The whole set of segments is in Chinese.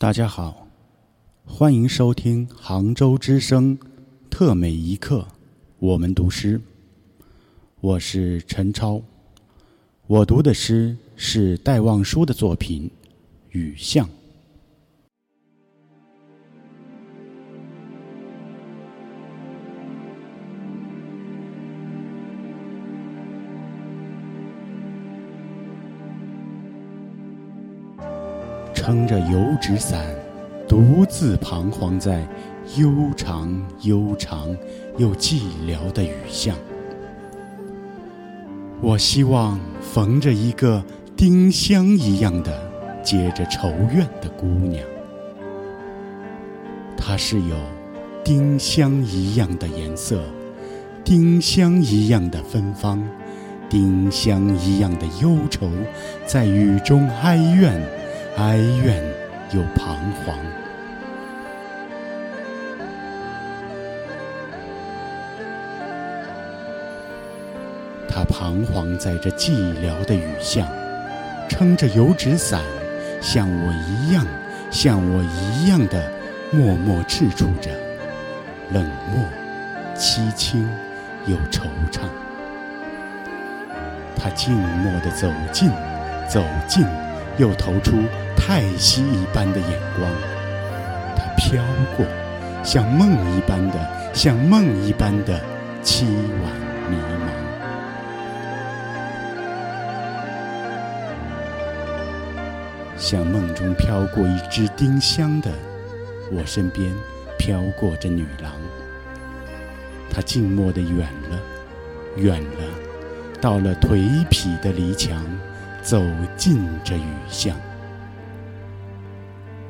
大家好，欢迎收听杭州之声特美一刻，我们读诗。我是陈超，我读的诗是戴望舒的作品《雨巷》。撑着油纸伞，独自彷徨在悠长悠长又寂寥的雨巷。我希望逢着一个丁香一样的结着愁怨的姑娘，她是有丁香一样的颜色，丁香一样的芬芳，丁香一样的忧愁，在雨中哀怨。哀怨又彷徨，他彷徨在这寂寥的雨巷，撑着油纸伞，像我一样，像我一样的默默踟蹰着，冷漠、凄清又惆怅。他静默地走近，走近。又投出叹息一般的眼光，它飘过，像梦一般的，像梦一般的凄婉迷茫，像梦中飘过一只丁香的，我身边飘过这女郎，她静默的远了，远了，到了颓圮的篱墙。走进这雨巷，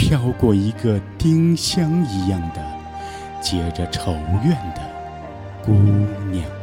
飘过一个丁香一样的结着愁怨的姑娘。